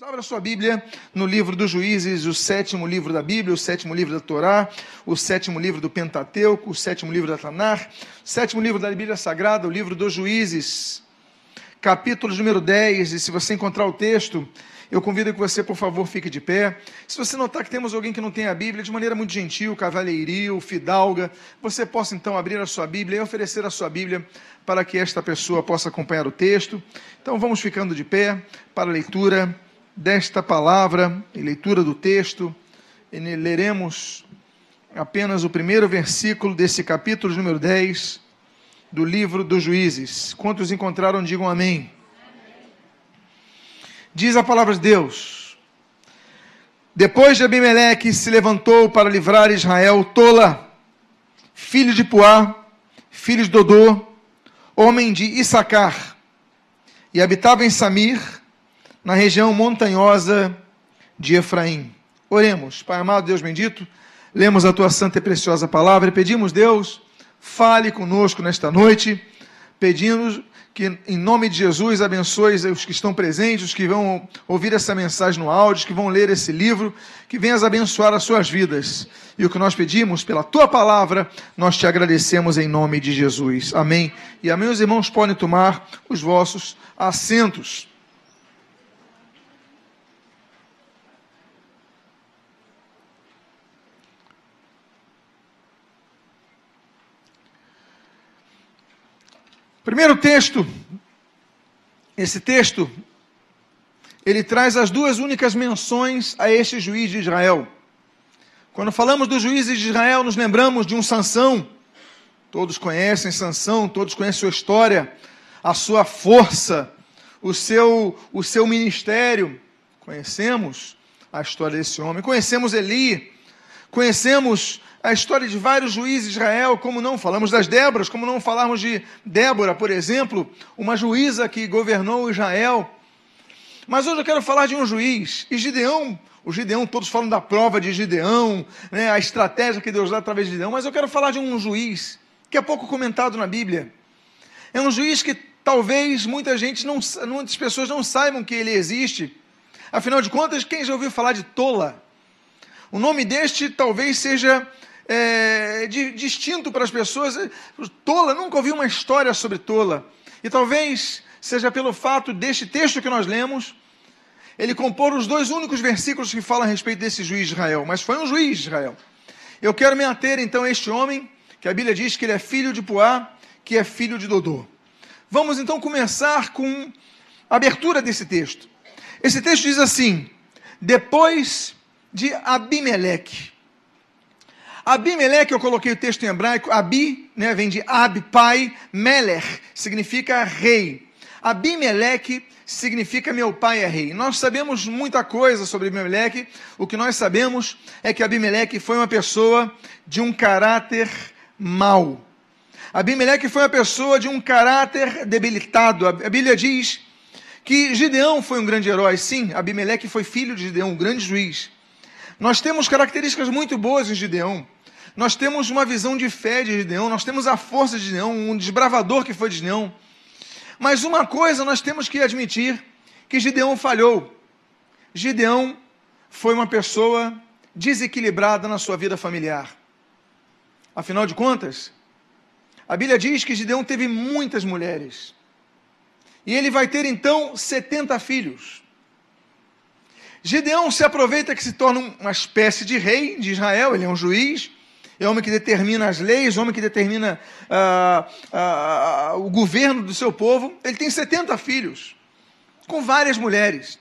Abra sua Bíblia no livro dos Juízes, o sétimo livro da Bíblia, o sétimo livro da Torá, o sétimo livro do Pentateuco, o sétimo livro da Tanar, o sétimo livro da Bíblia Sagrada, o livro dos Juízes, capítulo número 10. E se você encontrar o texto, eu convido que você, por favor, fique de pé. Se você notar que temos alguém que não tem a Bíblia, de maneira muito gentil, cavalheiril, fidalga, você possa então abrir a sua Bíblia e oferecer a sua Bíblia para que esta pessoa possa acompanhar o texto. Então vamos ficando de pé para a leitura desta palavra e leitura do texto, leremos apenas o primeiro versículo desse capítulo número 10 do livro dos Juízes. Quantos encontraram, digam amém. Diz a palavra de Deus: Depois de Abimeleque se levantou para livrar Israel, Tola, filho de Puá, filho de Dodô, homem de Issacar, e habitava em Samir, na região montanhosa de Efraim. Oremos, Pai amado, Deus bendito, lemos a tua santa e preciosa palavra e pedimos, Deus, fale conosco nesta noite, pedimos que, em nome de Jesus, abençoe os que estão presentes, os que vão ouvir essa mensagem no áudio, os que vão ler esse livro, que venhas abençoar as suas vidas. E o que nós pedimos, pela tua palavra, nós te agradecemos em nome de Jesus. Amém. E amém, os irmãos podem tomar os vossos assentos. Primeiro texto, esse texto, ele traz as duas únicas menções a este juiz de Israel. Quando falamos dos juízes de Israel, nos lembramos de um Sansão. Todos conhecem Sansão, todos conhecem sua história, a sua força, o seu, o seu ministério. Conhecemos a história desse homem. Conhecemos Eli, conhecemos a história de vários juízes de Israel, como não falamos das Déboras, como não falarmos de Débora, por exemplo, uma juíza que governou Israel. Mas hoje eu quero falar de um juiz, e Gideão, o Gideão, todos falam da prova de Gideão, né, a estratégia que Deus dá através de Gideão, mas eu quero falar de um juiz que é pouco comentado na Bíblia. É um juiz que talvez muita gente não, muitas pessoas não saibam que ele existe. Afinal de contas, quem já ouviu falar de Tola? O nome deste talvez seja é, de, distinto para as pessoas. Tola, nunca ouvi uma história sobre Tola. E talvez seja pelo fato deste texto que nós lemos, ele compor os dois únicos versículos que falam a respeito desse juiz de Israel. Mas foi um juiz de Israel. Eu quero me ater então a este homem, que a Bíblia diz que ele é filho de Puá, que é filho de Dodô. Vamos então começar com a abertura desse texto. Esse texto diz assim: depois de Abimeleque. Abimeleque, eu coloquei o texto em hebraico, Abi, né, vem de Ab, pai, Meler, significa rei. Abimeleque significa meu pai é rei. Nós sabemos muita coisa sobre Abimeleque. O que nós sabemos é que Abimeleque foi uma pessoa de um caráter mau. Abimeleque foi uma pessoa de um caráter debilitado. A Bíblia diz que Gideão foi um grande herói. Sim, Abimeleque foi filho de Gideão, um grande juiz. Nós temos características muito boas em Gideão. Nós temos uma visão de fé de Gideão, nós temos a força de Gideão, um desbravador que foi de Gideão. Mas uma coisa nós temos que admitir, que Gideão falhou. Gideão foi uma pessoa desequilibrada na sua vida familiar. Afinal de contas, a Bíblia diz que Gideão teve muitas mulheres. E ele vai ter então 70 filhos. Gideão se aproveita que se torna uma espécie de rei de Israel, ele é um juiz, é homem que determina as leis, homem que determina ah, ah, o governo do seu povo. Ele tem 70 filhos, com várias mulheres.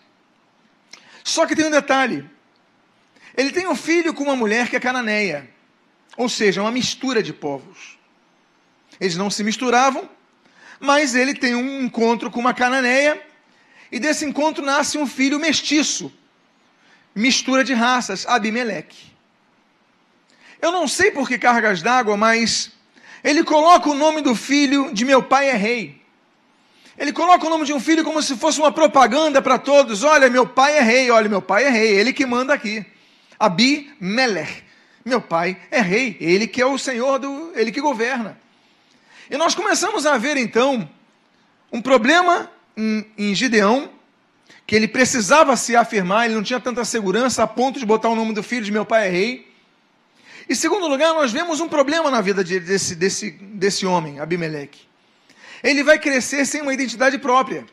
Só que tem um detalhe: ele tem um filho com uma mulher que é cananeia, ou seja, uma mistura de povos. Eles não se misturavam, mas ele tem um encontro com uma cananeia, e desse encontro nasce um filho mestiço, mistura de raças, Abimeleque. Eu não sei por que cargas d'água, mas ele coloca o nome do filho de meu pai é rei. Ele coloca o nome de um filho como se fosse uma propaganda para todos. Olha, meu pai é rei, olha, meu pai é rei, ele que manda aqui. Abi Meler. Meu pai é rei, ele que é o senhor do, ele que governa. E nós começamos a ver então um problema em, em Gideão que ele precisava se afirmar, ele não tinha tanta segurança a ponto de botar o nome do filho de meu pai é rei. E segundo lugar, nós vemos um problema na vida de, desse, desse, desse homem, Abimeleque. Ele vai crescer sem uma identidade própria.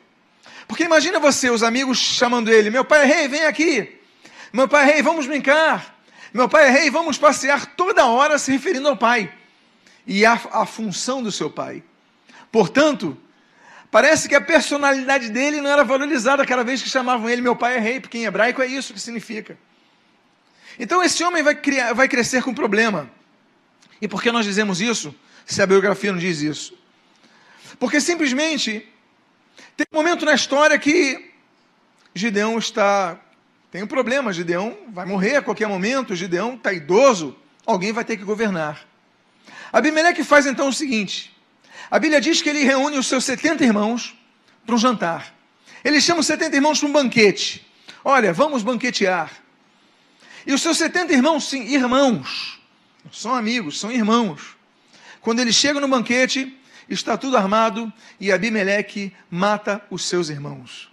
Porque imagina você, os amigos chamando ele, meu pai é rei, vem aqui. Meu pai é rei, vamos brincar. Meu pai é rei, vamos passear toda hora se referindo ao pai. E a função do seu pai. Portanto, parece que a personalidade dele não era valorizada cada vez que chamavam ele meu pai é rei, porque em hebraico é isso que significa. Então esse homem vai, criar, vai crescer com problema. E por que nós dizemos isso, se a biografia não diz isso? Porque simplesmente tem um momento na história que Gideão está. Tem um problema, Gideão vai morrer a qualquer momento, Gideão está idoso, alguém vai ter que governar. Abimeleque faz então o seguinte: a Bíblia diz que ele reúne os seus 70 irmãos para um jantar. Ele chama os 70 irmãos para um banquete. Olha, vamos banquetear. E os seus 70 irmãos, sim, irmãos, são amigos, são irmãos. Quando ele chega no banquete, está tudo armado e Abimeleque mata os seus irmãos.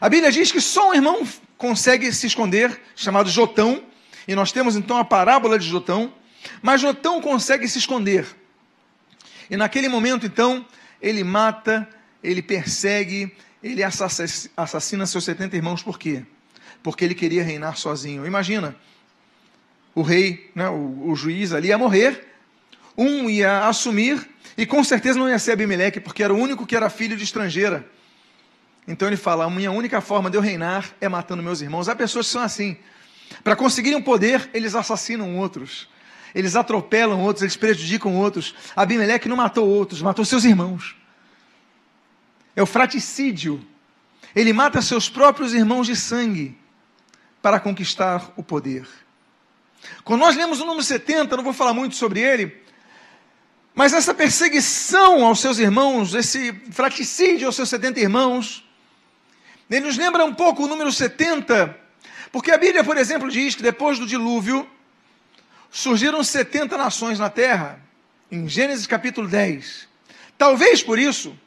A Bíblia diz que só um irmão consegue se esconder, chamado Jotão, e nós temos então a parábola de Jotão, mas Jotão consegue se esconder. E naquele momento, então, ele mata, ele persegue, ele assassina seus 70 irmãos, por quê? Porque ele queria reinar sozinho. Imagina, o rei, né, o, o juiz ali ia morrer, um ia assumir e com certeza não ia ser Abimeleque, porque era o único que era filho de estrangeira. Então ele fala: a minha única forma de eu reinar é matando meus irmãos. Há pessoas que são assim. Para conseguirem poder, eles assassinam outros. Eles atropelam outros, eles prejudicam outros. Abimeleque não matou outros, matou seus irmãos. É o fraticídio. Ele mata seus próprios irmãos de sangue para conquistar o poder. Quando nós lemos o número 70, não vou falar muito sobre ele, mas essa perseguição aos seus irmãos, esse fraticídio aos seus 70 irmãos, ele nos lembra um pouco o número 70, porque a Bíblia, por exemplo, diz que depois do dilúvio surgiram 70 nações na terra, em Gênesis capítulo 10. Talvez por isso,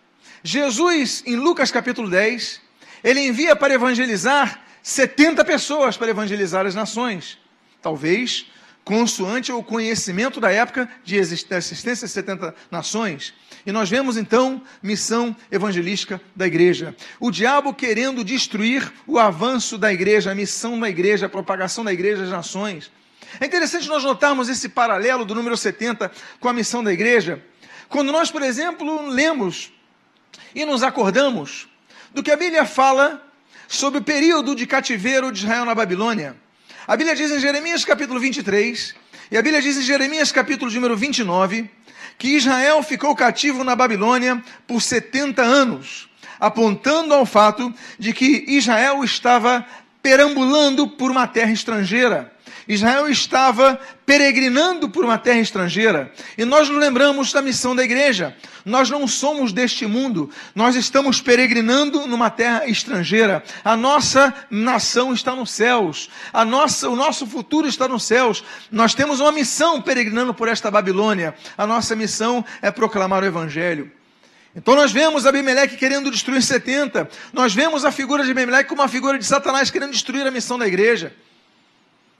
Jesus, em Lucas capítulo 10, ele envia para evangelizar 70 pessoas para evangelizar as nações. Talvez consoante o conhecimento da época de existência de 70 nações. E nós vemos então missão evangelística da igreja. O diabo querendo destruir o avanço da igreja, a missão da igreja, a propagação da igreja às nações. É interessante nós notarmos esse paralelo do número 70 com a missão da igreja. Quando nós, por exemplo, lemos e nos acordamos do que a Bíblia fala sobre o período de cativeiro de Israel na Babilônia. A Bíblia diz em Jeremias capítulo 23, e a Bíblia diz em Jeremias capítulo número 29, que Israel ficou cativo na Babilônia por 70 anos, apontando ao fato de que Israel estava perambulando por uma terra estrangeira. Israel estava peregrinando por uma terra estrangeira. E nós nos lembramos da missão da igreja. Nós não somos deste mundo, nós estamos peregrinando numa terra estrangeira. A nossa nação está nos céus, a nossa, o nosso futuro está nos céus. Nós temos uma missão peregrinando por esta Babilônia. A nossa missão é proclamar o Evangelho. Então nós vemos Abimeleque querendo destruir 70. Nós vemos a figura de Abimeleque como uma figura de Satanás querendo destruir a missão da igreja.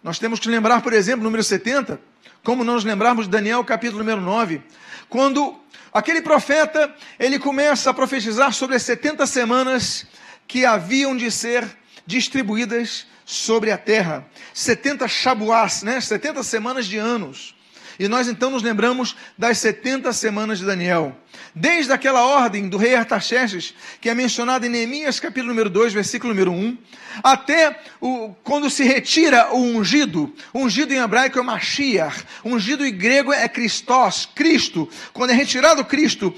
Nós temos que lembrar, por exemplo, número 70, como não nos lembrarmos de Daniel, capítulo número 9, quando aquele profeta, ele começa a profetizar sobre as 70 semanas que haviam de ser distribuídas sobre a terra. 70 shabuás, né? 70 semanas de anos. E nós então nos lembramos das 70 semanas de Daniel. Desde aquela ordem do rei Artaxerxes, que é mencionada em Neemias capítulo número 2, versículo número 1, até o, quando se retira o ungido, ungido em hebraico é Mashiach, ungido em grego é Christos, Cristo. Quando é retirado Cristo,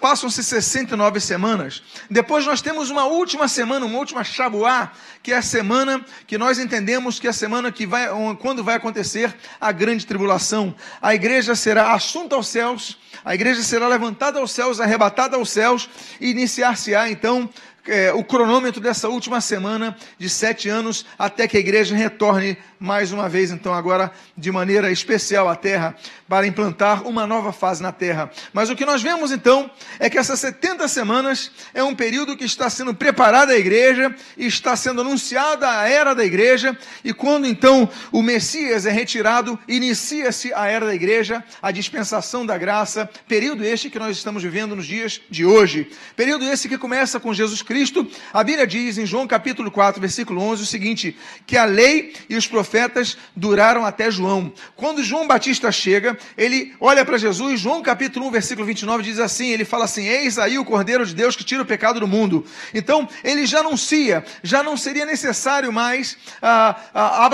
passam-se 69 semanas. Depois nós temos uma última semana, uma última Shabuá, que é a semana que nós entendemos que é a semana que vai, quando vai acontecer a grande tribulação. A igreja será assunta aos céus, a igreja será levantada aos céus, arrebatada aos céus, e iniciar-se-á então é, o cronômetro dessa última semana de sete anos até que a igreja retorne mais uma vez, então, agora de maneira especial à terra, para implantar uma nova fase na terra. Mas o que nós vemos então é que essas 70 semanas é um período que está sendo preparada a igreja, está sendo anunciada a era da igreja, e quando então o Messias é retirado, inicia-se a era da igreja, a dispensação da graça, período este que nós estamos vivendo nos dias de hoje. Período esse que começa com Jesus Cristo. A Bíblia diz em João capítulo 4, versículo 11 o seguinte: que a lei e os profetas duraram até João. Quando João Batista chega, ele olha para Jesus, João capítulo 1, versículo 29 diz assim, ele fala assim, eis aí o Cordeiro de Deus que tira o pecado do mundo. Então, ele já anuncia, já não seria necessário mais ah, ah,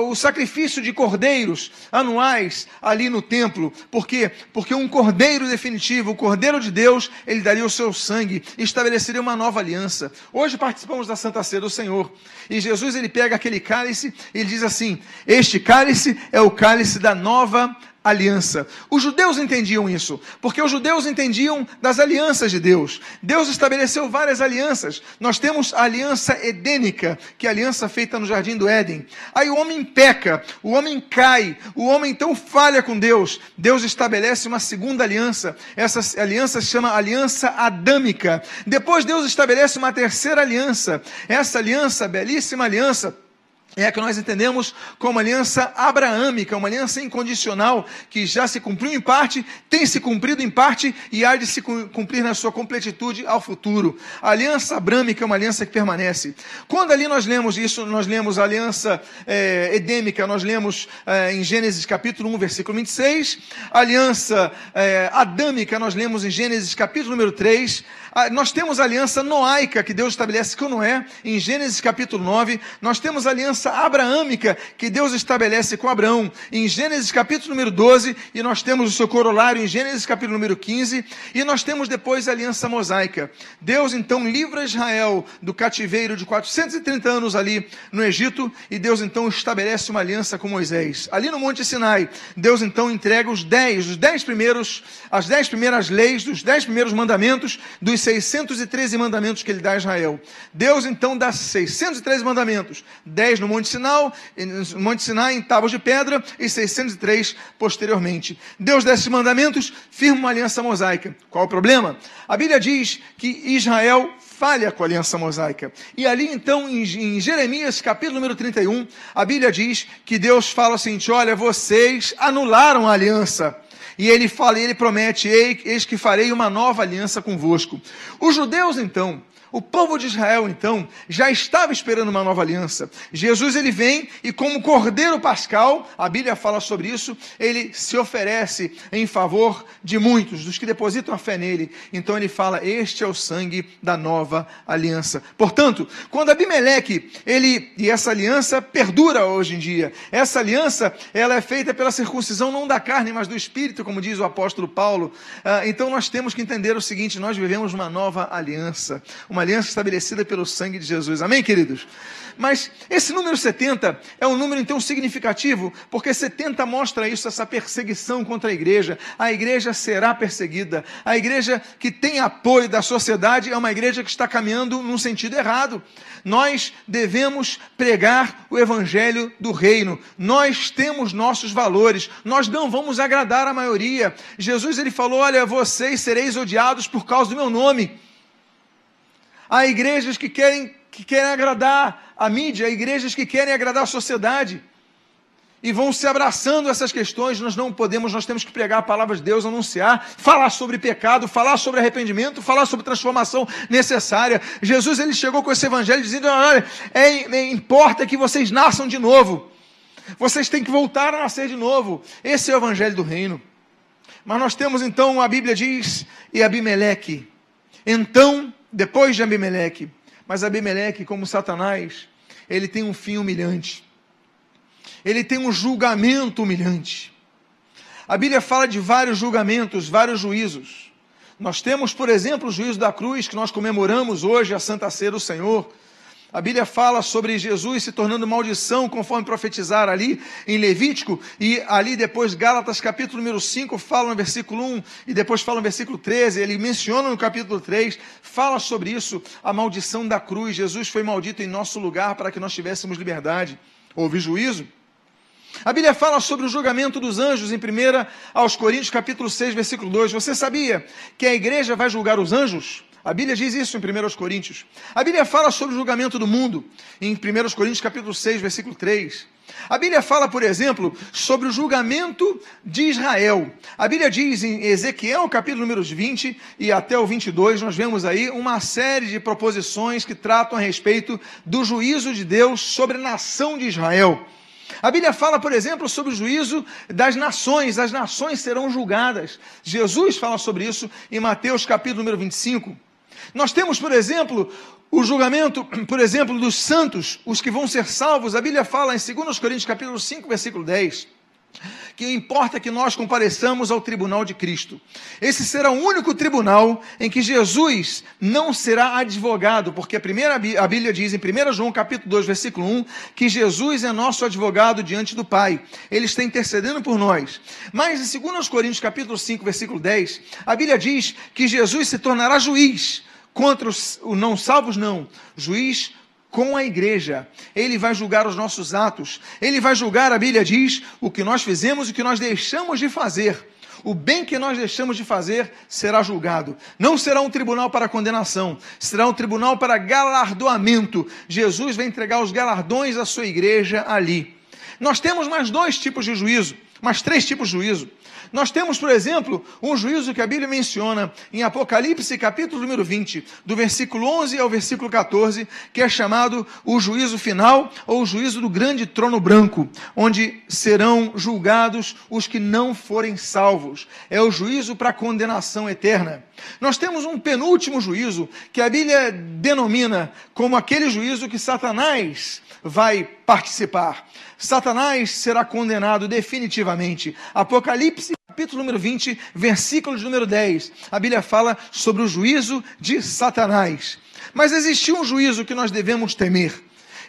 o, o sacrifício de cordeiros anuais ali no templo. Por quê? Porque um cordeiro definitivo, o Cordeiro de Deus, ele daria o seu sangue estabeleceria uma nova aliança. Hoje participamos da Santa Ceia do Senhor. E Jesus, ele pega aquele cálice ele diz assim, este cálice é o cálice da nova aliança. Os judeus entendiam isso, porque os judeus entendiam das alianças de Deus. Deus estabeleceu várias alianças. Nós temos a aliança edênica, que é a aliança feita no jardim do Éden. Aí o homem peca, o homem cai, o homem então falha com Deus. Deus estabelece uma segunda aliança. Essa aliança se chama aliança adâmica. Depois Deus estabelece uma terceira aliança. Essa aliança, belíssima aliança, é a que nós entendemos como aliança abraâmica, uma aliança incondicional, que já se cumpriu em parte, tem se cumprido em parte e há de se cumprir na sua completitude ao futuro. A aliança abrâmica é uma aliança que permanece. Quando ali nós lemos isso, nós lemos a aliança é, edêmica, nós lemos é, em Gênesis capítulo 1, versículo 26, a aliança é, adâmica, nós lemos em Gênesis capítulo número 3, ah, nós temos a aliança noaica que Deus estabelece com Noé, em Gênesis capítulo 9. Nós temos a aliança abraâmica que Deus estabelece com Abraão, em Gênesis capítulo número 12. E nós temos o seu corolário em Gênesis capítulo número 15. E nós temos depois a aliança mosaica. Deus então livra Israel do cativeiro de 430 anos ali no Egito. E Deus então estabelece uma aliança com Moisés. Ali no Monte Sinai, Deus então entrega os dez, os dez primeiros, as dez primeiras leis, dos dez primeiros mandamentos dos 613 mandamentos que ele dá a Israel. Deus então dá 613 mandamentos, 10 no Monte Sinai, no Monte Sinai em tábuas de pedra e 603 posteriormente. Deus dá esses mandamentos, firma uma aliança mosaica. Qual o problema? A Bíblia diz que Israel falha com a aliança mosaica. E ali então, em, em, Jeremias, capítulo número 31, a Bíblia diz que Deus fala seguinte: olha, vocês anularam a aliança. E ele fala, ele promete: Eis que farei uma nova aliança convosco. Os judeus, então, o povo de Israel, então, já estava esperando uma nova aliança. Jesus, ele vem e, como cordeiro pascal, a Bíblia fala sobre isso, ele se oferece em favor de muitos, dos que depositam a fé nele. Então, ele fala: Este é o sangue da nova aliança. Portanto, quando Abimeleque, ele, e essa aliança perdura hoje em dia, essa aliança, ela é feita pela circuncisão não da carne, mas do espírito, como diz o apóstolo Paulo. Ah, então, nós temos que entender o seguinte: nós vivemos uma nova aliança, uma aliança estabelecida pelo sangue de Jesus. Amém, queridos? Mas esse número 70 é um número então significativo, porque 70 mostra isso, essa perseguição contra a igreja. A igreja será perseguida. A igreja que tem apoio da sociedade é uma igreja que está caminhando num sentido errado. Nós devemos pregar o evangelho do reino. Nós temos nossos valores. Nós não vamos agradar a maioria. Jesus ele falou: "Olha, vocês sereis odiados por causa do meu nome". Há igrejas que querem, que querem agradar a mídia, há igrejas que querem agradar a sociedade. E vão se abraçando essas questões. Nós não podemos, nós temos que pregar a palavra de Deus, anunciar, falar sobre pecado, falar sobre arrependimento, falar sobre transformação necessária. Jesus ele chegou com esse evangelho dizendo: olha, é, é, importa que vocês nasçam de novo. Vocês têm que voltar a nascer de novo. Esse é o evangelho do reino. Mas nós temos então, a Bíblia diz, e Abimeleque. Então depois de Abimeleque. Mas Abimeleque, como Satanás, ele tem um fim humilhante. Ele tem um julgamento humilhante. A Bíblia fala de vários julgamentos, vários juízos. Nós temos, por exemplo, o juízo da cruz, que nós comemoramos hoje, a Santa Ceia do Senhor, A Bíblia fala sobre Jesus se tornando maldição, conforme profetizar ali em Levítico, e ali depois, Gálatas capítulo número 5, fala no versículo 1, e depois fala no versículo 13, ele menciona no capítulo 3, fala sobre isso, a maldição da cruz. Jesus foi maldito em nosso lugar para que nós tivéssemos liberdade. Houve juízo. A Bíblia fala sobre o julgamento dos anjos em 1 aos Coríntios, capítulo 6, versículo 2. Você sabia que a igreja vai julgar os anjos? A Bíblia diz isso em 1 Coríntios. A Bíblia fala sobre o julgamento do mundo em 1 Coríntios capítulo 6, versículo 3. A Bíblia fala, por exemplo, sobre o julgamento de Israel. A Bíblia diz em Ezequiel, capítulo números 20 e até o 22, nós vemos aí uma série de proposições que tratam a respeito do juízo de Deus sobre a nação de Israel. A Bíblia fala, por exemplo, sobre o juízo das nações, as nações serão julgadas. Jesus fala sobre isso em Mateus capítulo número 25. Nós temos, por exemplo, o julgamento, por exemplo, dos santos, os que vão ser salvos. A Bíblia fala em 2 Coríntios capítulo 5, versículo 10, que importa que nós compareçamos ao tribunal de Cristo. Esse será o único tribunal em que Jesus não será advogado, porque a primeira a Bíblia diz em 1 João capítulo 2, versículo 1, que Jesus é nosso advogado diante do Pai. Ele está intercedendo por nós. Mas em 2 Coríntios capítulo 5, versículo 10, a Bíblia diz que Jesus se tornará juiz contra os não salvos, não. Juiz com a igreja. Ele vai julgar os nossos atos. Ele vai julgar, a Bíblia diz, o que nós fizemos e o que nós deixamos de fazer. O bem que nós deixamos de fazer será julgado. Não será um tribunal para condenação, será um tribunal para galardoamento. Jesus vai entregar os galardões à sua igreja ali. Nós temos mais dois tipos de juízo, mais três tipos de juízo. Nós temos, por exemplo, um juízo que a Bíblia menciona em Apocalipse, capítulo número 20, do versículo 11 ao versículo 14, que é chamado o juízo final ou o juízo do grande trono branco, onde serão julgados os que não forem salvos. É o juízo para condenação eterna. Nós temos um penúltimo juízo que a Bíblia denomina como aquele juízo que Satanás vai participar. Satanás será condenado definitivamente. Apocalipse, capítulo número 20, versículo de número 10. A Bíblia fala sobre o juízo de Satanás. Mas existe um juízo que nós devemos temer.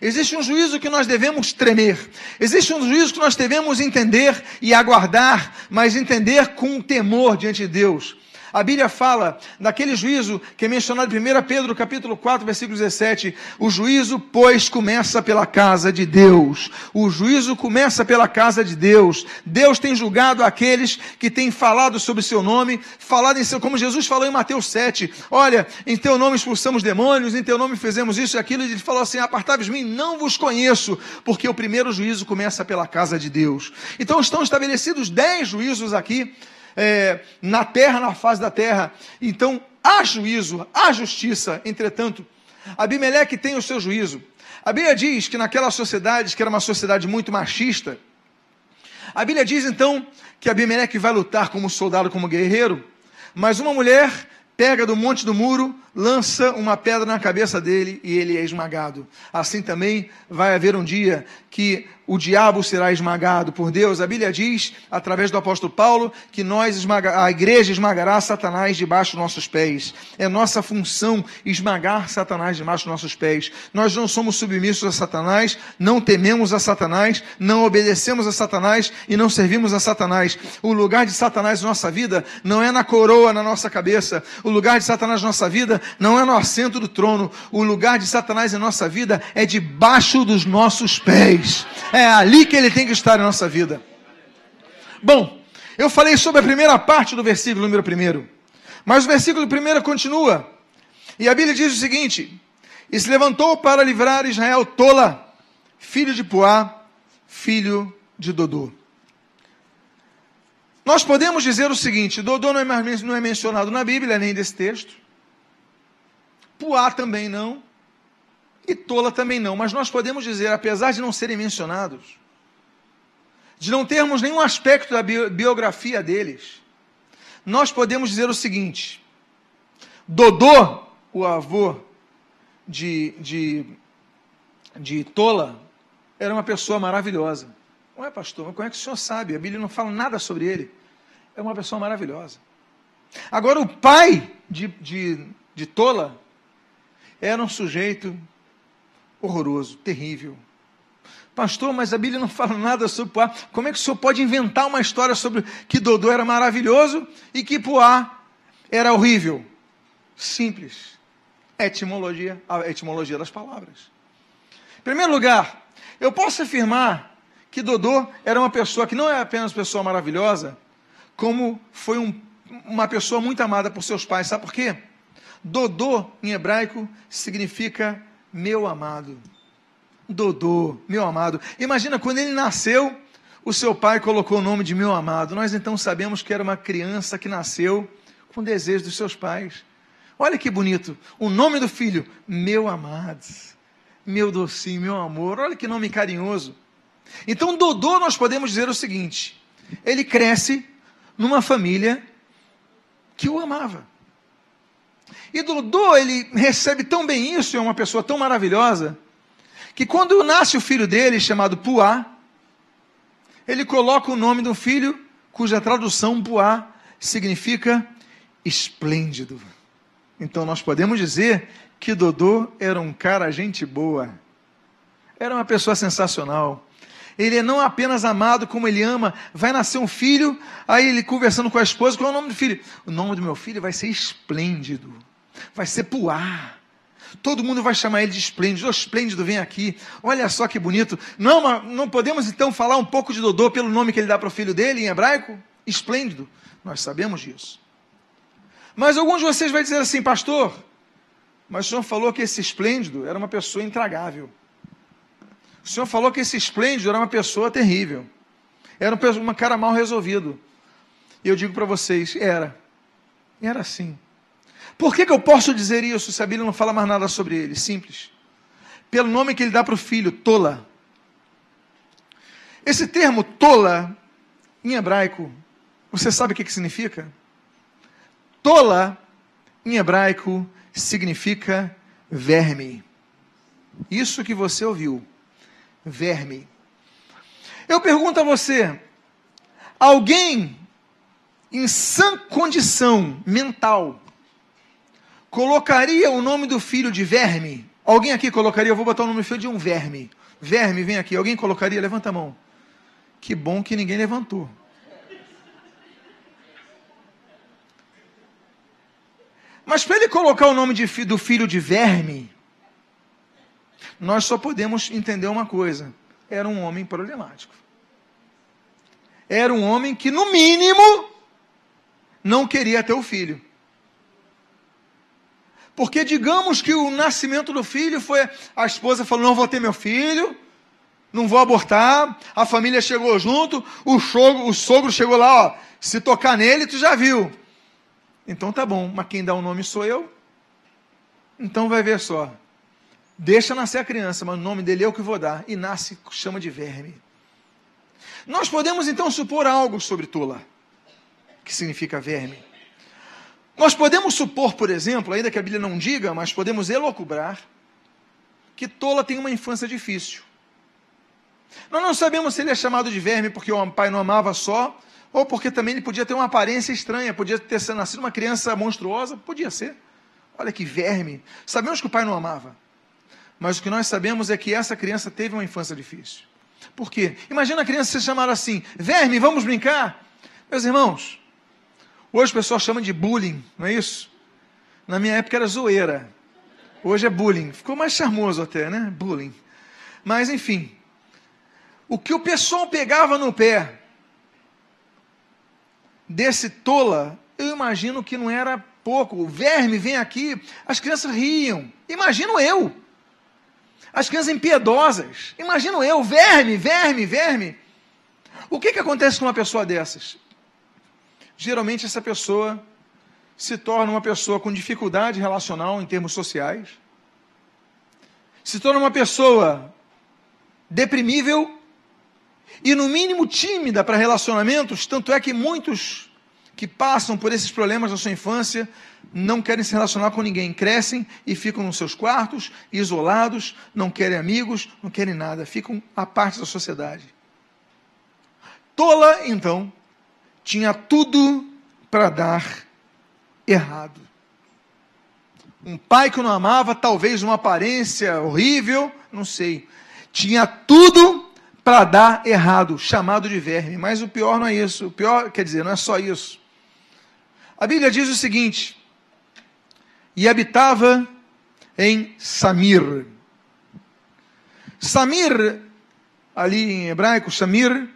Existe um juízo que nós devemos tremer. Existe um juízo que nós devemos entender e aguardar, mas entender com temor diante de Deus. A Bíblia fala daquele juízo que é mencionado em 1 Pedro capítulo 4, versículo 17. O juízo, pois, começa pela casa de Deus. O juízo começa pela casa de Deus. Deus tem julgado aqueles que têm falado sobre seu nome, falado em seu, como Jesus falou em Mateus 7. Olha, em teu nome expulsamos demônios, em teu nome fizemos isso e aquilo. E ele falou assim: apartai-vos de mim, não vos conheço, porque o primeiro juízo começa pela casa de Deus. Então estão estabelecidos dez juízos aqui é, na terra, na face da terra. Então, há juízo, há justiça. Entretanto, Abimeleque tem o seu juízo. A Bíblia diz que naquela sociedade, que era uma sociedade muito machista, a Bíblia diz então que Abimeleque vai lutar como soldado, como guerreiro, mas uma mulher pega do monte do muro, lança uma pedra na cabeça dele e ele é esmagado. Assim também vai haver um dia que o diabo será esmagado por Deus. A Bíblia diz, através do apóstolo Paulo, que nós esmaga, a igreja esmagará Satanás debaixo dos nossos pés. É nossa função esmagar Satanás debaixo dos nossos pés. Nós não somos submissos a Satanás, não tememos a Satanás, não obedecemos a Satanás e não servimos a Satanás. O lugar de Satanás na nossa vida não é na coroa na nossa cabeça. O lugar de Satanás na nossa vida não é no assento do trono. O lugar de Satanás em nossa vida é debaixo dos nossos pés. É ali que ele tem que estar em nossa vida. Bom, eu falei sobre a primeira parte do versículo número primeiro. Mas o versículo primeiro continua. E a Bíblia diz o seguinte: E se levantou para livrar Israel Tola, filho de Puá, filho de Dodô. Nós podemos dizer o seguinte: Dodô não é, não é mencionado na Bíblia, nem desse texto. Puá também não e tola também não. Mas nós podemos dizer, apesar de não serem mencionados, de não termos nenhum aspecto da biografia deles, nós podemos dizer o seguinte: Dodô, o avô de, de, de Tola, era uma pessoa maravilhosa. Não é, pastor? Mas como é que o senhor sabe? A Bíblia não fala nada sobre ele. É uma pessoa maravilhosa. Agora, o pai de, de, de Tola era um sujeito horroroso, terrível. Pastor, mas a Bíblia não fala nada sobre Puá. Como é que o senhor pode inventar uma história sobre que Dodô era maravilhoso e que Puá era horrível? Simples. Etimologia, a etimologia das palavras. Em primeiro lugar, eu posso afirmar que Dodô era uma pessoa que não é apenas pessoa maravilhosa, como foi um, uma pessoa muito amada por seus pais. Sabe por quê? Dodô, em hebraico, significa meu amado. Dodô, meu amado. Imagina quando ele nasceu, o seu pai colocou o nome de meu amado. Nós então sabemos que era uma criança que nasceu com desejo dos seus pais. Olha que bonito. O nome do filho, meu amado. Meu docinho, meu amor. Olha que nome carinhoso. Então, Dodô, nós podemos dizer o seguinte: ele cresce numa família que o amava. E Dodô, ele recebe tão bem isso, é uma pessoa tão maravilhosa, que quando nasce o filho dele, chamado Puá, ele coloca o nome do filho, cuja tradução Puá significa esplêndido. Então nós podemos dizer que Dodô era um cara gente boa. Era uma pessoa sensacional. Ele é não apenas amado como ele ama, vai nascer um filho, aí ele conversando com a esposa, qual é o nome do filho? O nome do meu filho vai ser esplêndido. Vai ser Puá. Todo mundo vai chamar ele de esplêndido. Ô, esplêndido, vem aqui. Olha só que bonito. Não, não podemos então falar um pouco de Dodô pelo nome que ele dá para o filho dele em hebraico? Esplêndido. Nós sabemos disso. Mas alguns de vocês vão dizer assim, pastor, mas o senhor falou que esse esplêndido era uma pessoa intragável. O senhor falou que esse esplêndido era uma pessoa terrível. Era um cara mal resolvido. E eu digo para vocês, era. Era assim. Por que, que eu posso dizer isso se a Bíblia não fala mais nada sobre ele? Simples. Pelo nome que ele dá para o filho, Tola. Esse termo Tola, em hebraico, você sabe o que, que significa? Tola, em hebraico, significa verme. Isso que você ouviu, verme. Eu pergunto a você: alguém em sã condição mental colocaria o nome do filho de verme? Alguém aqui colocaria? Eu vou botar o nome do filho de um verme. Verme, vem aqui. Alguém colocaria? Levanta a mão. Que bom que ninguém levantou. Mas para ele colocar o nome de, do filho de verme, nós só podemos entender uma coisa: era um homem problemático. Era um homem que, no mínimo, não queria ter o filho. Porque digamos que o nascimento do filho foi a esposa falou: "Não vou ter meu filho, não vou abortar". A família chegou junto, o sogro, o sogro chegou lá, ó, se tocar nele, tu já viu. Então tá bom, mas quem dá o nome sou eu. Então vai ver só. Deixa nascer a criança, mas o nome dele é o que vou dar. E nasce, chama de verme. Nós podemos então supor algo sobre Tula, que significa verme. Nós podemos supor, por exemplo, ainda que a Bíblia não diga, mas podemos elocubrar, que Tola tem uma infância difícil. Nós não sabemos se ele é chamado de verme porque o pai não amava só, ou porque também ele podia ter uma aparência estranha, podia ter nascido uma criança monstruosa, podia ser. Olha que verme. Sabemos que o pai não amava. Mas o que nós sabemos é que essa criança teve uma infância difícil. Por quê? Imagina a criança ser chamada assim: verme, vamos brincar? Meus irmãos, Hoje o pessoal chama de bullying, não é isso? Na minha época era zoeira. Hoje é bullying. Ficou mais charmoso até, né? Bullying. Mas enfim. O que o pessoal pegava no pé desse tola, eu imagino que não era pouco. Verme vem aqui, as crianças riam. Imagino eu. As crianças impiedosas. Imagino eu, verme, verme, verme. O que, que acontece com uma pessoa dessas? geralmente essa pessoa se torna uma pessoa com dificuldade relacional em termos sociais, se torna uma pessoa deprimível e, no mínimo, tímida para relacionamentos. Tanto é que muitos que passam por esses problemas na sua infância não querem se relacionar com ninguém, crescem e ficam nos seus quartos, isolados, não querem amigos, não querem nada, ficam à parte da sociedade. Tola, então, tinha tudo para dar errado. Um pai que não amava, talvez uma aparência horrível, não sei. Tinha tudo para dar errado, chamado de verme. Mas o pior não é isso. O pior, quer dizer, não é só isso. A Bíblia diz o seguinte: e habitava em Samir. Samir, ali em hebraico, Samir,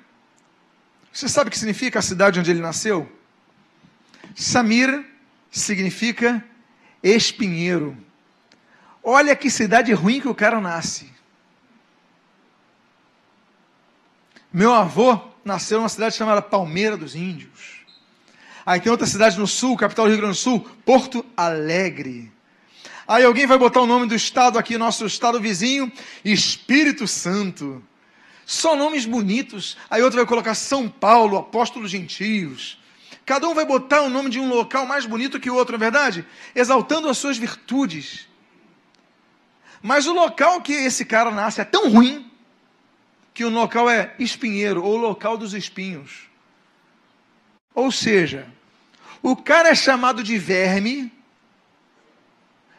você sabe o que significa a cidade onde ele nasceu? Samir significa espinheiro. Olha que cidade ruim que o cara nasce. Meu avô nasceu numa cidade chamada Palmeira dos Índios. Aí tem outra cidade no sul, capital do Rio Grande do Sul, Porto Alegre. Aí alguém vai botar o nome do estado aqui, nosso estado vizinho, Espírito Santo. Só nomes bonitos. Aí outro vai colocar São Paulo, Apóstolos Gentios. Cada um vai botar o nome de um local mais bonito que o outro, não é verdade? Exaltando as suas virtudes. Mas o local que esse cara nasce é tão ruim que o local é espinheiro, ou local dos espinhos. Ou seja, o cara é chamado de verme,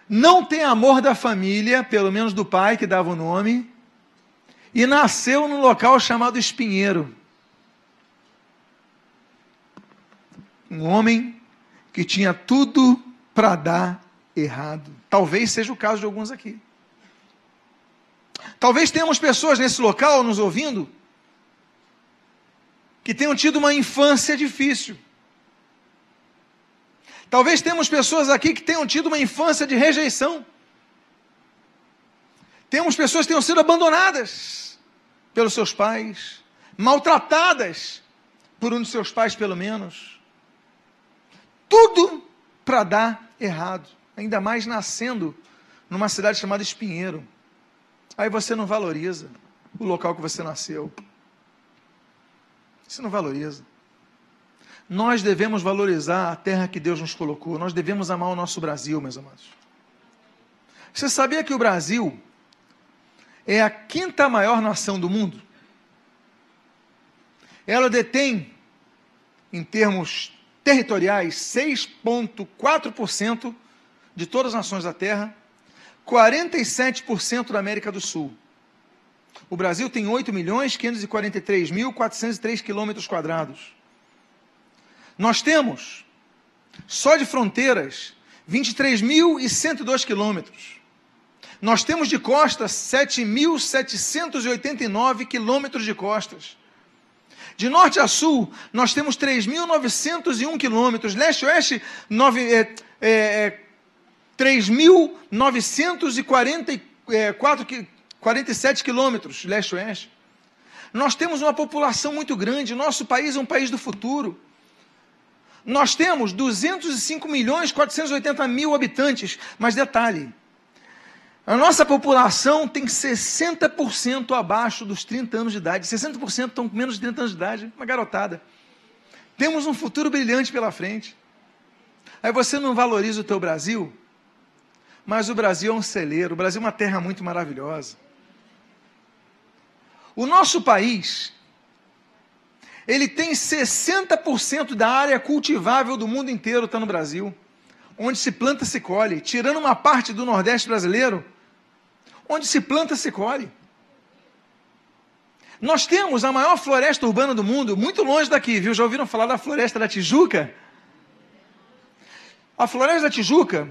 não tem amor da família, pelo menos do pai que dava o nome, e nasceu num local chamado espinheiro. um homem que tinha tudo para dar errado. Talvez seja o caso de alguns aqui. Talvez tenhamos pessoas nesse local nos ouvindo que tenham tido uma infância difícil. Talvez tenhamos pessoas aqui que tenham tido uma infância de rejeição. Temos pessoas que tenham sido abandonadas pelos seus pais, maltratadas por um de seus pais, pelo menos tudo para dar errado. Ainda mais nascendo numa cidade chamada Espinheiro. Aí você não valoriza o local que você nasceu. Você não valoriza. Nós devemos valorizar a terra que Deus nos colocou. Nós devemos amar o nosso Brasil, meus amados. Você sabia que o Brasil é a quinta maior nação do mundo? Ela detém, em termos territoriais, 6,4% de todas as nações da Terra, 47% da América do Sul. O Brasil tem 8 milhões 543 mil 403 quilômetros quadrados. Nós temos, só de fronteiras, 23.102 quilômetros. Nós temos de costas 7.789 quilômetros de costas. De norte a sul, nós temos 3.901 quilômetros. Leste-oeste, é, é, 3.947 é, quilômetros, leste-oeste. Nós temos uma população muito grande, nosso país é um país do futuro. Nós temos 205 milhões 480 mil habitantes, mas detalhe, a nossa população tem 60% abaixo dos 30 anos de idade. 60% estão com menos de 30 anos de idade. Uma garotada. Temos um futuro brilhante pela frente. Aí você não valoriza o teu Brasil, mas o Brasil é um celeiro. O Brasil é uma terra muito maravilhosa. O nosso país, ele tem 60% da área cultivável do mundo inteiro está no Brasil onde se planta se colhe, tirando uma parte do Nordeste brasileiro, onde se planta se colhe. Nós temos a maior floresta urbana do mundo, muito longe daqui, viu? Já ouviram falar da floresta da Tijuca? A floresta da Tijuca,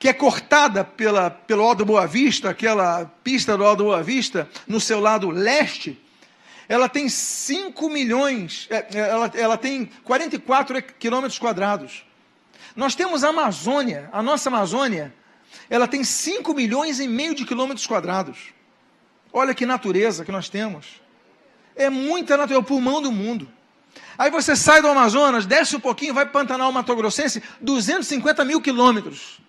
que é cortada pela, pelo Alto Boa Vista, aquela pista do Alto Boa Vista, no seu lado leste, ela tem 5 milhões, é, ela, ela tem 44 quilômetros quadrados. Nós temos a Amazônia, a nossa Amazônia, ela tem 5 milhões e meio de quilômetros quadrados. Olha que natureza que nós temos. É muita natureza, é o pulmão do mundo. Aí você sai do Amazonas, desce um pouquinho, vai para o Pantanal Mato Grossense, 250 mil quilômetros.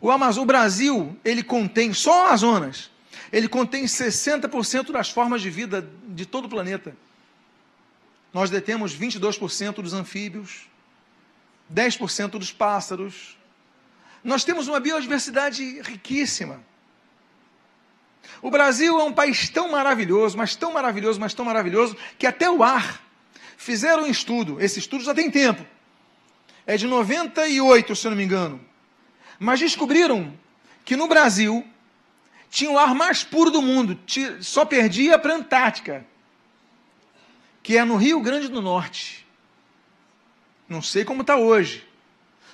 O, Amaz... o Brasil, ele contém, só o Amazonas, ele contém 60% das formas de vida de todo o planeta. Nós detemos 22% dos anfíbios, 10% dos pássaros. Nós temos uma biodiversidade riquíssima. O Brasil é um país tão maravilhoso, mas tão maravilhoso, mas tão maravilhoso, que até o ar fizeram um estudo. Esse estudo já tem tempo. é de 98, se eu não me engano. Mas descobriram que no Brasil tinha o ar mais puro do mundo, só perdia para a Antártica, que é no Rio Grande do Norte. Não sei como está hoje,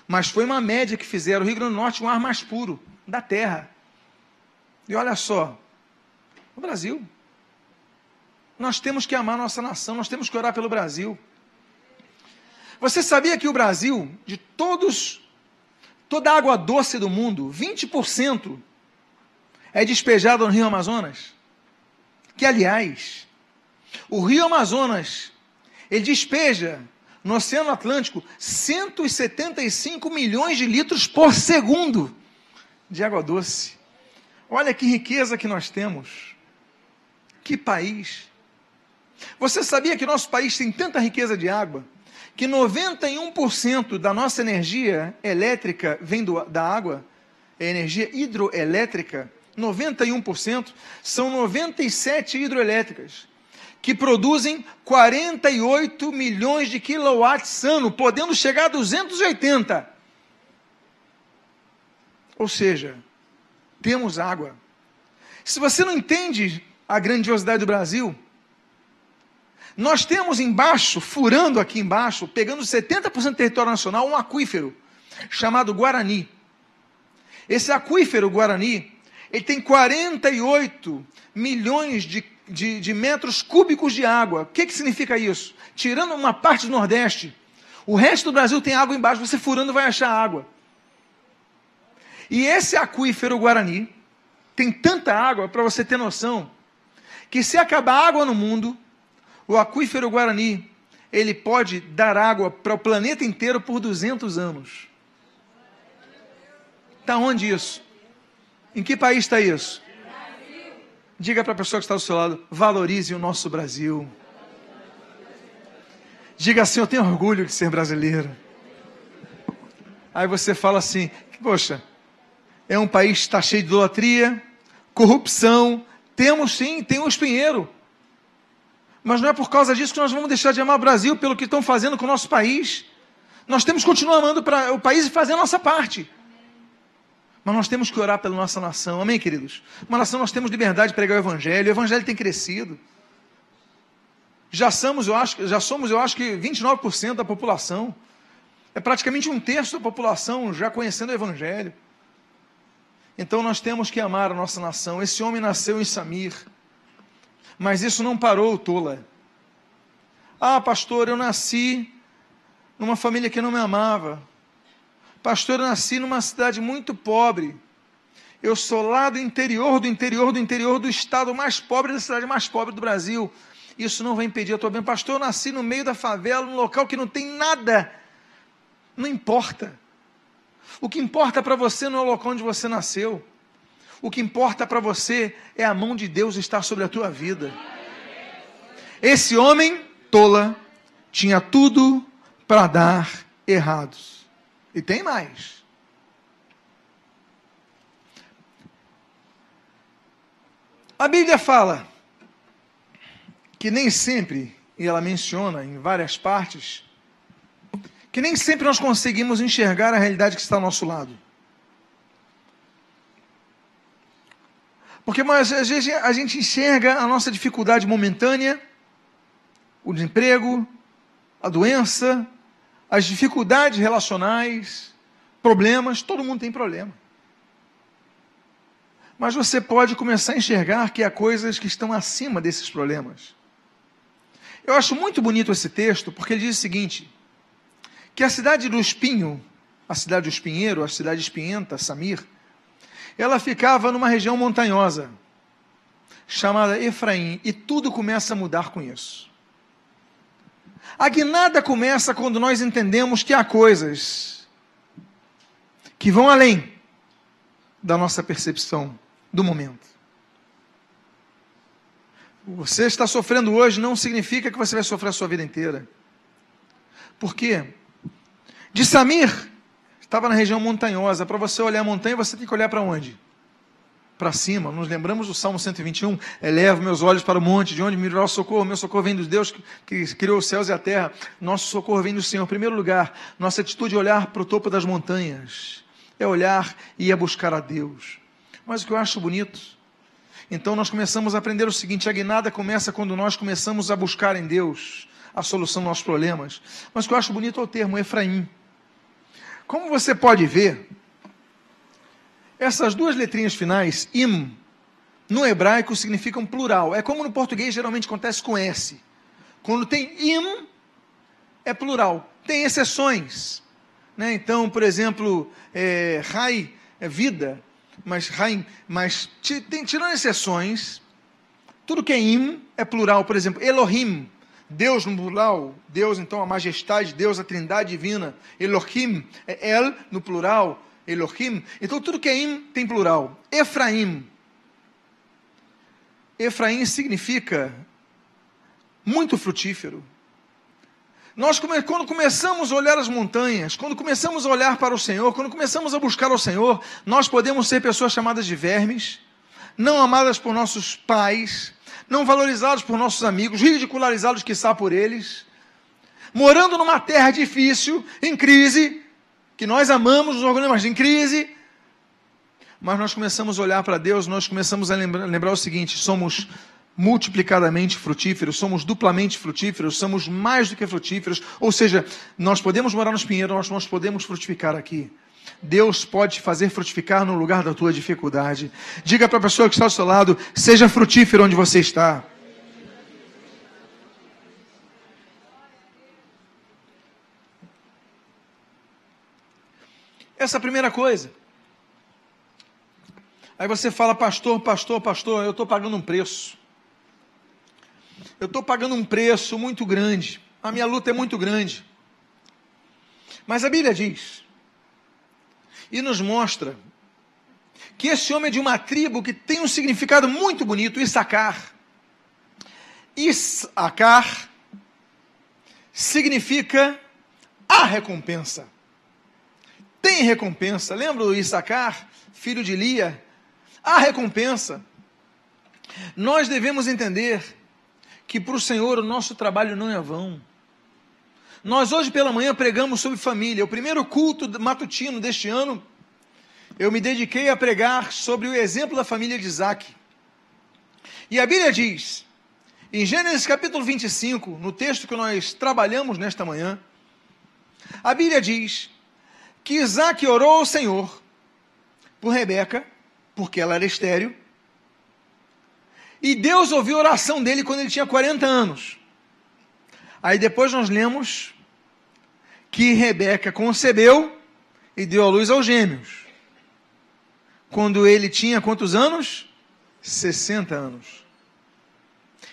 mas foi uma média que fizeram. O Rio Grande do Norte um ar mais puro da Terra. E olha só, o Brasil. Nós temos que amar nossa nação, nós temos que orar pelo Brasil. Você sabia que o Brasil, de todos, toda a água doce do mundo, 20% é despejada no Rio Amazonas? Que, aliás, o Rio Amazonas, ele despeja no Oceano Atlântico 175 milhões de litros por segundo de água doce. Olha que riqueza que nós temos. Que país. Você sabia que nosso país tem tanta riqueza de água que 91% da nossa energia elétrica vem do, da água? É energia hidroelétrica. 91% são 97 hidroelétricas que produzem 48 milhões de quilowatts ano, podendo chegar a 280. Ou seja, temos água. Se você não entende a grandiosidade do Brasil, nós temos embaixo, furando aqui embaixo, pegando 70% do território nacional, um aquífero chamado Guarani. Esse aquífero Guarani, ele tem 48 milhões de de, de metros cúbicos de água. O que, que significa isso? Tirando uma parte do Nordeste, o resto do Brasil tem água embaixo, você furando vai achar água. E esse aquífero Guarani tem tanta água, para você ter noção, que se acabar água no mundo, o aquífero Guarani, ele pode dar água para o planeta inteiro por 200 anos. Está onde isso? Em que país está isso? Diga para a pessoa que está do seu lado: valorize o nosso Brasil. Diga assim: Eu tenho orgulho de ser brasileiro. Aí você fala assim: Poxa, é um país que está cheio de idolatria, corrupção. Temos sim, tem um espinheiro. Mas não é por causa disso que nós vamos deixar de amar o Brasil pelo que estão fazendo com o nosso país. Nós temos que continuar amando o país e fazer a nossa parte. Mas nós temos que orar pela nossa nação, amém, queridos? Uma nação nós temos liberdade de pregar o Evangelho, o Evangelho tem crescido. Já somos, eu acho, já somos, eu acho que 29% da população. É praticamente um terço da população já conhecendo o Evangelho. Então nós temos que amar a nossa nação. Esse homem nasceu em Samir, mas isso não parou Tola. Ah, pastor, eu nasci numa família que não me amava. Pastor, eu nasci numa cidade muito pobre. Eu sou lá do interior, do interior, do interior do estado mais pobre, da cidade mais pobre do Brasil. Isso não vai impedir a tua bem. Pastor, eu nasci no meio da favela, num local que não tem nada. Não importa. O que importa para você não é o local onde você nasceu. O que importa para você é a mão de Deus estar sobre a tua vida. Esse homem, tola, tinha tudo para dar errados. E tem mais. A Bíblia fala que nem sempre, e ela menciona em várias partes, que nem sempre nós conseguimos enxergar a realidade que está ao nosso lado. Porque às vezes a gente enxerga a nossa dificuldade momentânea, o desemprego, a doença, as dificuldades relacionais, problemas, todo mundo tem problema. Mas você pode começar a enxergar que há coisas que estão acima desses problemas. Eu acho muito bonito esse texto, porque ele diz o seguinte: que a cidade do espinho, a cidade do espinheiro, a cidade espinhenta, Samir, ela ficava numa região montanhosa, chamada Efraim, e tudo começa a mudar com isso. A guinada começa quando nós entendemos que há coisas que vão além da nossa percepção do momento. Você está sofrendo hoje não significa que você vai sofrer a sua vida inteira. Por quê? De Samir, estava na região montanhosa. Para você olhar a montanha, você tem que olhar para onde? Para cima. Nos lembramos do Salmo 121, elevo meus olhos para o monte, de onde me virá o socorro. Meu socorro vem dos Deus que, criou os céus e a terra. Nosso socorro vem do Senhor. Em primeiro lugar, nossa atitude é olhar para o topo das montanhas. É olhar e ir buscar a Deus. Mas o que eu acho bonito, então nós começamos a aprender o seguinte: a guinada começa quando nós começamos a buscar em Deus a solução dos nossos problemas. Mas o que eu acho bonito é o termo Efraim. Como você pode ver, essas duas letrinhas finais, im, no hebraico significam plural. É como no português geralmente acontece com S. Quando tem im, é plural. Tem exceções. Né? Então, por exemplo, é, rai é vida, mas raim, mas tem, tirando exceções, tudo que é im é plural. Por exemplo, Elohim, Deus no plural, Deus então a majestade, Deus a trindade divina. Elohim é El no plural. Elohim. Então tudo que é im tem plural. Efraim. Efraim significa muito frutífero. Nós, quando começamos a olhar as montanhas, quando começamos a olhar para o Senhor, quando começamos a buscar o Senhor, nós podemos ser pessoas chamadas de vermes, não amadas por nossos pais, não valorizados por nossos amigos, ridicularizados, quiçá, por eles, morando numa terra difícil, em crise, que nós amamos os organismos em crise, mas nós começamos a olhar para Deus, nós começamos a lembrar, lembrar o seguinte: somos multiplicadamente frutíferos, somos duplamente frutíferos, somos mais do que frutíferos, ou seja, nós podemos morar nos pinheiros, nós, nós podemos frutificar aqui. Deus pode fazer frutificar no lugar da tua dificuldade. Diga para a pessoa que está ao seu lado: seja frutífero onde você está. Essa é a primeira coisa. Aí você fala, pastor, pastor, pastor, eu estou pagando um preço. Eu estou pagando um preço muito grande. A minha luta é muito grande. Mas a Bíblia diz, e nos mostra, que esse homem é de uma tribo que tem um significado muito bonito, Issacar. Issacar significa a recompensa recompensa. Lembra o Issacar, filho de Lia? Há recompensa. Nós devemos entender que para o Senhor o nosso trabalho não é vão. Nós hoje pela manhã pregamos sobre família. O primeiro culto matutino deste ano, eu me dediquei a pregar sobre o exemplo da família de Isaac. E a Bíblia diz, em Gênesis capítulo 25, no texto que nós trabalhamos nesta manhã, a Bíblia diz que Isaac orou ao Senhor por Rebeca, porque ela era estéril, e Deus ouviu a oração dele quando ele tinha 40 anos. Aí depois nós lemos que Rebeca concebeu e deu à luz aos gêmeos. Quando ele tinha quantos anos? 60 anos.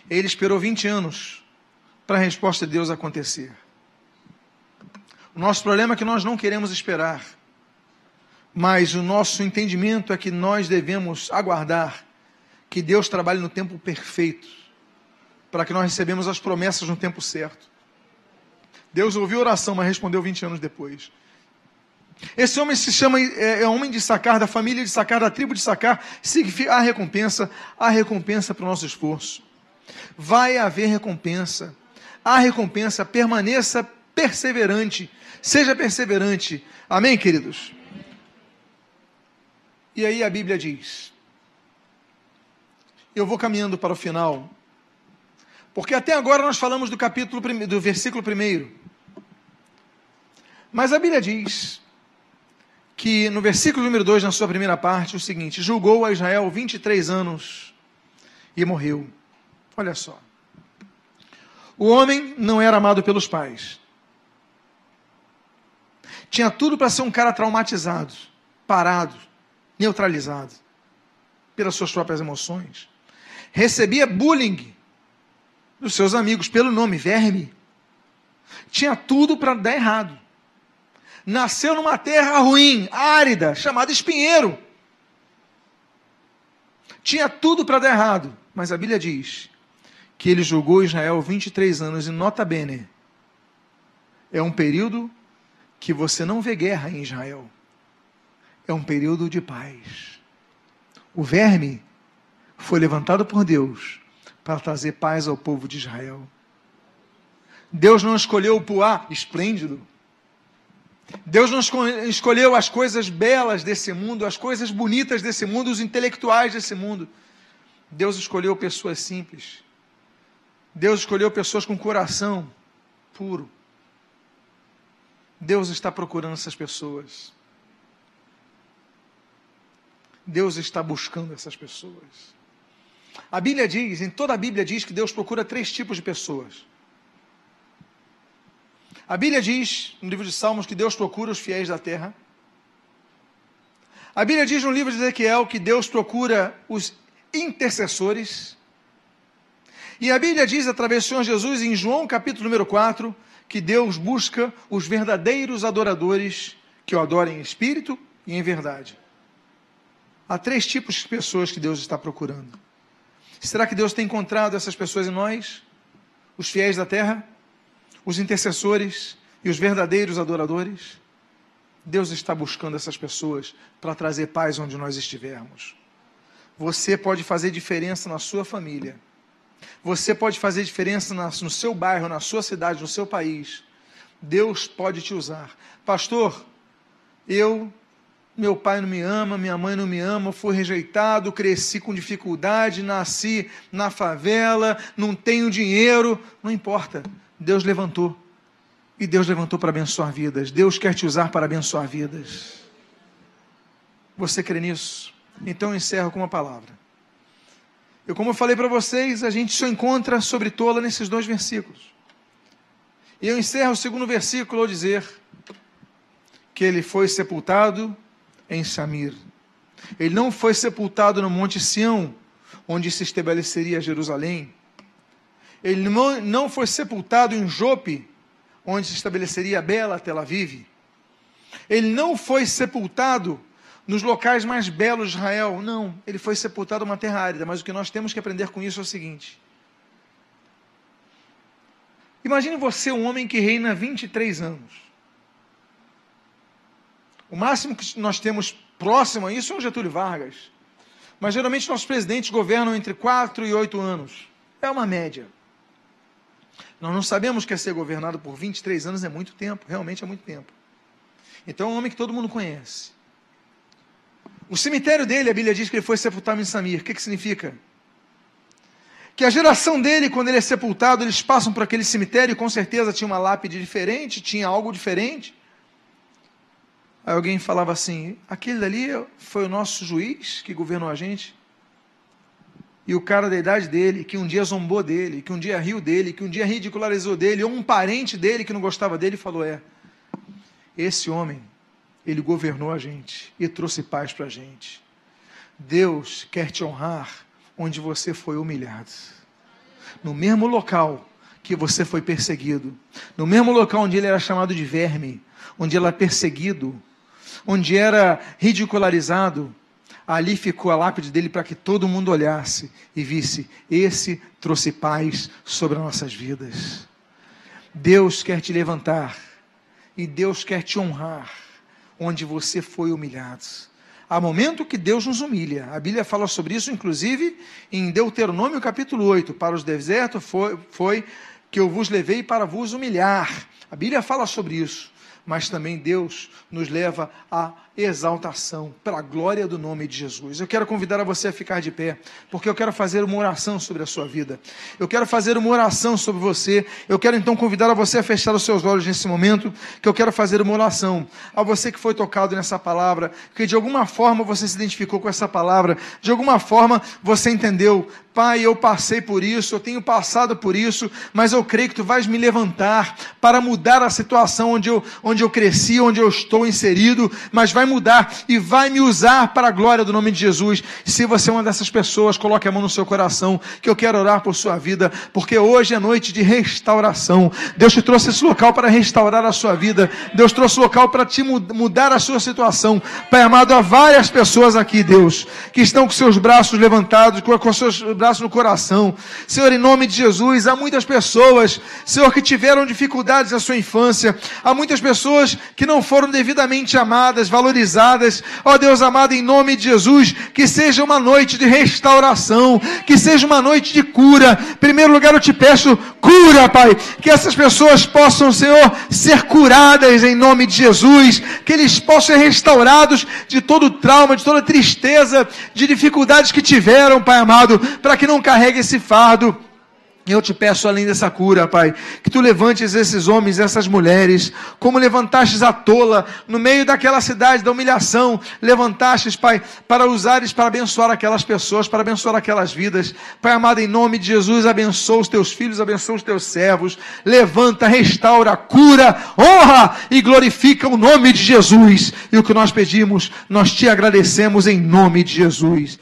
Ele esperou 20 anos para a resposta de Deus acontecer. O nosso problema é que nós não queremos esperar, mas o nosso entendimento é que nós devemos aguardar que Deus trabalhe no tempo perfeito, para que nós recebemos as promessas no tempo certo. Deus ouviu a oração, mas respondeu 20 anos depois. Esse homem se chama, é, é homem de sacar, da família de sacar, da tribo de sacar, significa a recompensa, a recompensa para o nosso esforço. Vai haver recompensa. A recompensa permaneça perseverante Seja perseverante. Amém, queridos? E aí a Bíblia diz. Eu vou caminhando para o final. Porque até agora nós falamos do capítulo do versículo primeiro. Mas a Bíblia diz que no versículo número 2, na sua primeira parte, o seguinte: julgou a Israel 23 anos e morreu. Olha só. O homem não era amado pelos pais. Tinha tudo para ser um cara traumatizado, parado, neutralizado pelas suas próprias emoções. Recebia bullying dos seus amigos pelo nome verme. Tinha tudo para dar errado. Nasceu numa terra ruim, árida, chamada espinheiro. Tinha tudo para dar errado, mas a Bíblia diz que ele julgou Israel 23 anos e nota bene. É um período que você não vê guerra em Israel. É um período de paz. O verme foi levantado por Deus para trazer paz ao povo de Israel. Deus não escolheu o puá esplêndido. Deus não escolheu as coisas belas desse mundo, as coisas bonitas desse mundo, os intelectuais desse mundo. Deus escolheu pessoas simples. Deus escolheu pessoas com coração puro. Deus está procurando essas pessoas. Deus está buscando essas pessoas. A Bíblia diz, em toda a Bíblia diz que Deus procura três tipos de pessoas. A Bíblia diz, no livro de Salmos, que Deus procura os fiéis da terra. A Bíblia diz no livro de Ezequiel que Deus procura os intercessores. E a Bíblia diz, através do Senhor Jesus, em João capítulo número 4, que Deus busca os verdadeiros adoradores que o adorem em espírito e em verdade. Há três tipos de pessoas que Deus está procurando. Será que Deus tem encontrado essas pessoas em nós? Os fiéis da terra? Os intercessores e os verdadeiros adoradores? Deus está buscando essas pessoas para trazer paz onde nós estivermos. Você pode fazer diferença na sua família. Você pode fazer diferença no seu bairro, na sua cidade, no seu país. Deus pode te usar. Pastor, eu meu pai não me ama, minha mãe não me ama, fui rejeitado, cresci com dificuldade, nasci na favela, não tenho dinheiro, não importa. Deus levantou. E Deus levantou para abençoar vidas. Deus quer te usar para abençoar vidas. Você crê nisso? Então eu encerro com uma palavra. Eu, como eu falei para vocês, a gente só encontra sobre tola nesses dois versículos. E eu encerro o segundo versículo ao dizer que ele foi sepultado em Samir. Ele não foi sepultado no Monte Sião, onde se estabeleceria Jerusalém. Ele não foi sepultado em Jope, onde se estabeleceria bela Tel Aviv. Ele não foi sepultado nos locais mais belos de Israel. Não, ele foi sepultado numa terra árida. Mas o que nós temos que aprender com isso é o seguinte: Imagine você um homem que reina 23 anos. O máximo que nós temos próximo a isso é o Getúlio Vargas. Mas geralmente nossos presidentes governam entre 4 e 8 anos. É uma média. Nós não sabemos que é ser governado por 23 anos é muito tempo, realmente é muito tempo. Então é um homem que todo mundo conhece. O cemitério dele, a Bíblia diz que ele foi sepultado em Samir. O que, que significa? Que a geração dele, quando ele é sepultado, eles passam por aquele cemitério e com certeza tinha uma lápide diferente, tinha algo diferente. Aí alguém falava assim: aquele dali foi o nosso juiz que governou a gente. E o cara da idade dele, que um dia zombou dele, que um dia riu dele, que um dia ridicularizou dele, ou um parente dele que não gostava dele, falou: é, esse homem, ele governou a gente e trouxe paz para a gente. Deus quer te honrar onde você foi humilhado. No mesmo local que você foi perseguido, no mesmo local onde ele era chamado de verme, onde ele era perseguido, onde era ridicularizado, ali ficou a lápide dele para que todo mundo olhasse e visse: esse trouxe paz sobre as nossas vidas. Deus quer te levantar e Deus quer te honrar onde você foi humilhado. Há momento que Deus nos humilha. A Bíblia fala sobre isso, inclusive, em Deuteronômio capítulo 8. Para os desertos foi, foi que eu vos levei para vos humilhar. A Bíblia fala sobre isso mas também Deus nos leva à exaltação, para a glória do nome de Jesus. Eu quero convidar a você a ficar de pé, porque eu quero fazer uma oração sobre a sua vida. Eu quero fazer uma oração sobre você. Eu quero então convidar a você a fechar os seus olhos nesse momento, que eu quero fazer uma oração. A você que foi tocado nessa palavra, que de alguma forma você se identificou com essa palavra, de alguma forma você entendeu, Pai, eu passei por isso, eu tenho passado por isso, mas eu creio que tu vais me levantar para mudar a situação onde eu, onde eu cresci, onde eu estou inserido, mas vai mudar e vai me usar para a glória do nome de Jesus. Se você é uma dessas pessoas, coloque a mão no seu coração, que eu quero orar por sua vida, porque hoje é noite de restauração. Deus te trouxe esse local para restaurar a sua vida. Deus trouxe local para te mudar a sua situação. Pai amado, há várias pessoas aqui, Deus, que estão com seus braços levantados, com seus braços braço no coração. Senhor, em nome de Jesus, há muitas pessoas, Senhor, que tiveram dificuldades na sua infância. Há muitas pessoas que não foram devidamente amadas, valorizadas fragilizadas. Ó Deus amado, em nome de Jesus, que seja uma noite de restauração, que seja uma noite de cura. Em primeiro lugar, eu te peço cura, Pai, que essas pessoas possam, Senhor, ser curadas em nome de Jesus, que eles possam ser restaurados de todo trauma, de toda tristeza, de dificuldades que tiveram, Pai amado, para que não carregue esse fardo. Eu te peço, além dessa cura, Pai, que tu levantes esses homens, essas mulheres, como levantastes a tola no meio daquela cidade da humilhação, levantastes, Pai, para usares para abençoar aquelas pessoas, para abençoar aquelas vidas. Pai amado, em nome de Jesus, abençoa os teus filhos, abençoa os teus servos, levanta, restaura, cura, honra e glorifica o nome de Jesus. E o que nós pedimos, nós te agradecemos em nome de Jesus.